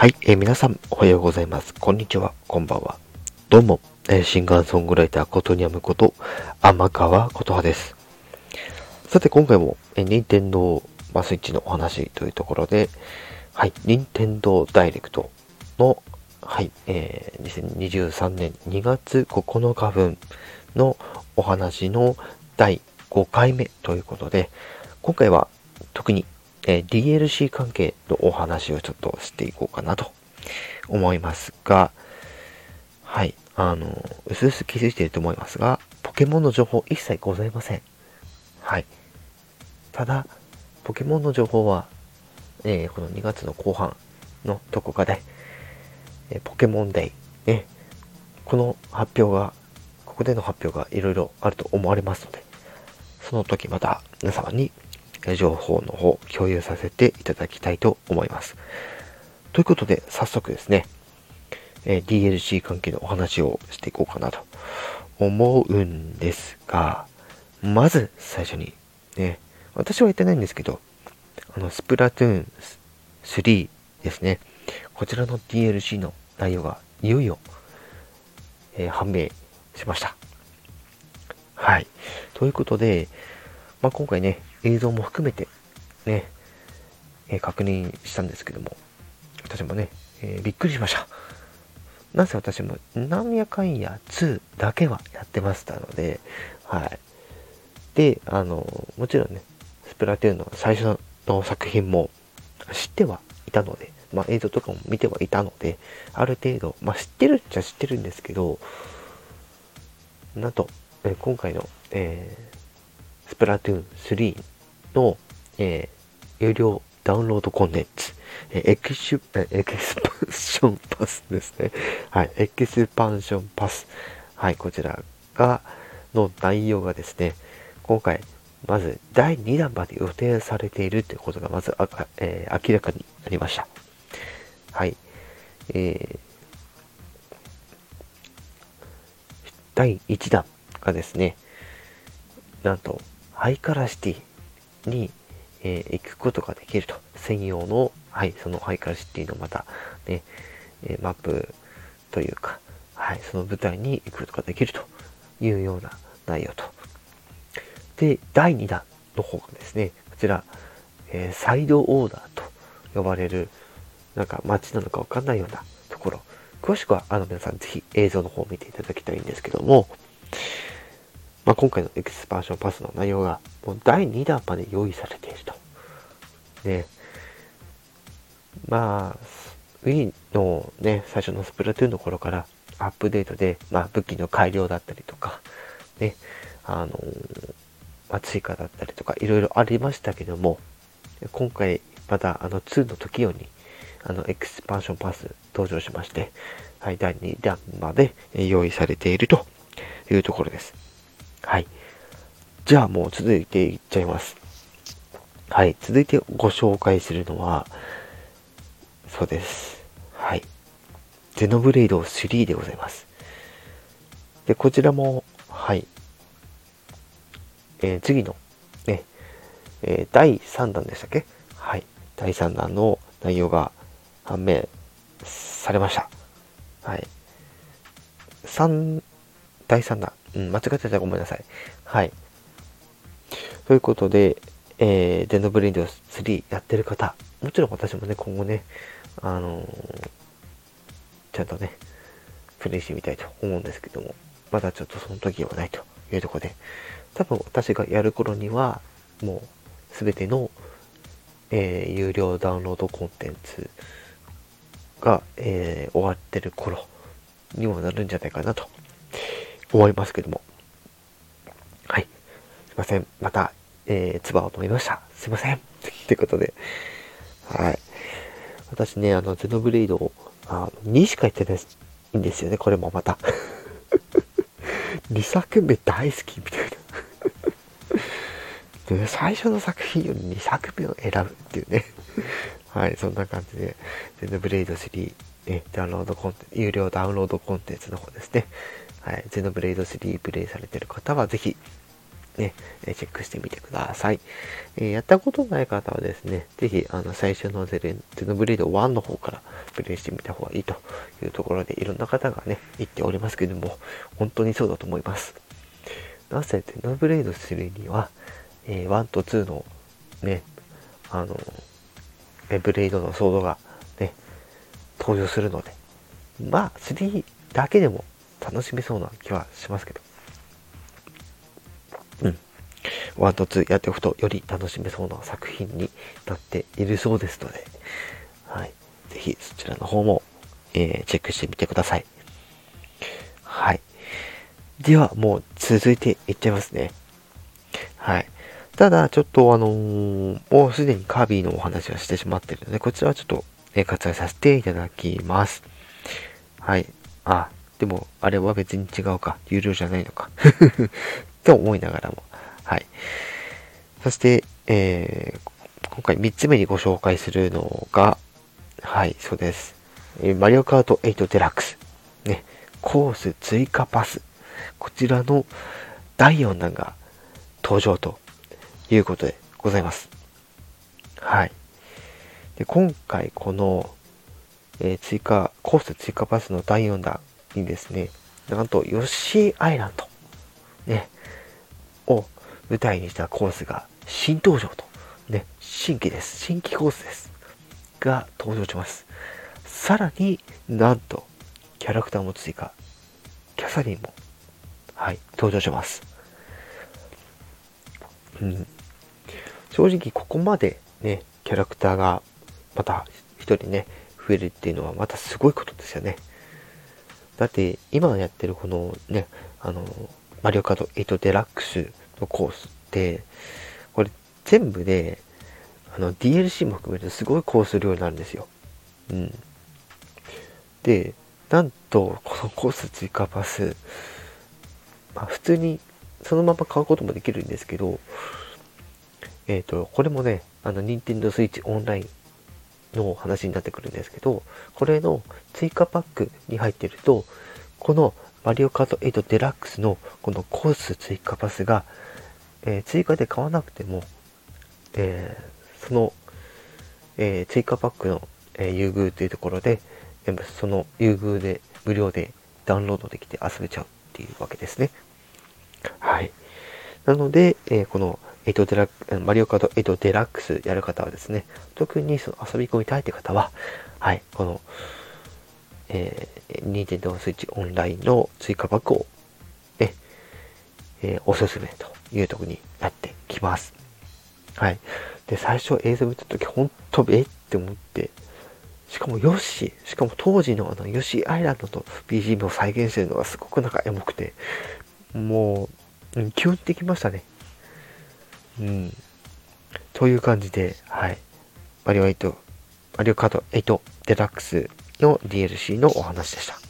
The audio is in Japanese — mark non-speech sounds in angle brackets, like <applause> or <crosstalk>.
はい、えー、皆さんおはようございます。こんにちは、こんばんは。どうも、えー、シンガーソングライターことにゃむこと、天川琴葉です。さて今回も、えー、任天堂、まあ、スイッチのお話というところで、はい、任天堂ダイレクトの、はい、えー、2023年2月9日分のお話の第5回目ということで、今回は特にえ DLC 関係のお話をちょっとしていこうかなと思いますが、はい、あの、うすうす気づいていると思いますが、ポケモンの情報一切ございません。はい。ただ、ポケモンの情報は、えー、この2月の後半のどこかで、えー、ポケモンデイ、ね、この発表が、ここでの発表がいろいろあると思われますので、その時また皆様に情報の方共有させていただきたいと思います。ということで、早速ですね、え、DLC 関係のお話をしていこうかなと思うんですが、まず最初に、ね、私は言ってないんですけど、あの、スプラトゥーン3ですね、こちらの DLC の内容がいよいよ、えー、判明しました。はい。ということで、まあ、今回ね、映像も含めてね、えー、確認したんですけども、私もね、えー、びっくりしました。なぜ私もなんやかんや2だけはやってましたので、はい。で、あの、もちろんね、スプラトゥーンの最初の作品も知ってはいたので、まあ映像とかも見てはいたので、ある程度、まあ知ってるっちゃ知ってるんですけど、なんと、え今回の、えー、スプラトゥーン3の、えー、有料ダウンロードコンテンツ、えエキシュ、エキスパンションパスですね。はい、エキスパンションパス。はい、こちらが、の内容がですね、今回、まず第2弾まで予定されているということがまずあ、えー、明らかになりました。はい。えー、第1弾がですね、なんと、ハイカラシティに、えー、行くことができると。専用の、はい、そのハイカルシティのまた、ね、え、マップというか、はい、その舞台に行くことができるというような内容と。で、第2弾の方がですね、こちら、えー、サイドオーダーと呼ばれる、なんか街なのかわかんないようなところ。詳しくは、あの皆さんぜひ映像の方を見ていただきたいんですけども、まあ、今回のエクスパンションパスの内容がもう第2弾まで用意されていると。ね。まあ、Wii のね、最初のスプラトゥーンの頃からアップデートで、まあ、武器の改良だったりとか、ね、あのー、まあ、追加だったりとか、いろいろありましたけども、今回、また、あの、2の時用に、あの、エクスパンションパス登場しまして、はい、第2弾まで用意されているというところです。はい。じゃあもう続いていっちゃいます。はい。続いてご紹介するのは、そうです。はい。ゼノブレイド3でございます。で、こちらも、はい。えー、次の、ね、えー、第3弾でしたっけ？はい。第3弾の内容が判明されました。はい。3、第3弾。うん、間違ってたらごめんなさい。はい。ということで、えー、デノブレインド3やってる方、もちろん私もね、今後ね、あのー、ちゃんとね、プレイしてみたいと思うんですけども、まだちょっとその時はないというとこで、多分私がやる頃には、もうすべての、えー、有料ダウンロードコンテンツが、えー、終わってる頃にもなるんじゃないかなと思いますけども。はい。すいません。また、えー、唾を飲みました。すいません。ということで。はい。私ね、あの、ゼノブレイドを、あ2しか言ってないんですよね。これもまた。<laughs> 2作目大好きみたいな <laughs> で。最初の作品より2作目を選ぶっていうね。はい、そんな感じで、ゼノブレイド3、ね、ダウンロードコンテンツ、有料ダウンロードコンテンツの方ですね。はい、ゼノブレイド3プレイされてる方はぜひ、ね、チェックしてみてください。えー、やったことない方はですね、ぜひ、あの、最初のゼレゼノブレード1の方からプレイしてみた方がいいというところで、いろんな方がね、言っておりますけども、本当にそうだと思います。なぜ、ゼノブレード3には、えー、1と2のね、あの、ブレードのソードが、登場するので、まあ、3だけでも楽しめそうな気はしますけど。うん。1と2やっておくとより楽しめそうな作品になっているそうですので、はい。ぜひそちらの方も、えー、チェックしてみてください。はい。では、もう続いていっちゃいますね。はい。ただ、ちょっとあのー、もうすでにカービィのお話はしてしまってるので、こちらはちょっと、え割愛させていただきます。はい。あ、でも、あれは別に違うか。有料じゃないのか。<laughs> と思いながらも。はい。そして、えー、今回3つ目にご紹介するのが、はい、そうです。えマリオカート8デラックス。ね、コース追加パス。こちらの第4弾が登場ということでございます。はい。で今回この、えー、追加、コース追加パスの第4弾にですね、なんとヨッシーアイランド、ね、を舞台にしたコースが新登場と、ね、新規です。新規コースです。が登場します。さらになんと、キャラクターも追加、キャサリンも、はい、登場します。うん。正直ここまでね、キャラクターがまた一人ね、増えるっていうのはまたすごいことですよね。だって今やってるこのね、あの、マリオカート8デラックスのコースって、これ全部で、あの DLC も含めてすごいコース量になるんですよ。うん。で、なんと、このコース追加パス、まあ普通にそのまま買うこともできるんですけど、えっ、ー、と、これもね、あの、任天堂 switch オンラインの話になってくるんですけど、これの追加パックに入ってると、このマリオカート8デラックスのこのコース追加パスが、えー、追加で買わなくても、えー、その、えー、追加パックの、え優遇というところで、その優遇で無料でダウンロードできて遊べちゃうっていうわけですね。はい。なので、えこの8デラマリオカート8デラックスやる方はですね、特にその遊び込みたいという方は、はい、この、えー、ニンテンドースイッチオンラインの追加パックを、ね、えー、おすすめというとこになってきます。はい。で、最初映像見たとき、ほんと、えって思って、しかもヨッシー、しかも当時のあのヨッシーアイランドと BGM を再現してるのがすごくなんかエモくて、もう、キュンってきましたね。うん。という感じで、はい。マリオ8、マリオカード8デラックスの DLC のお話でした。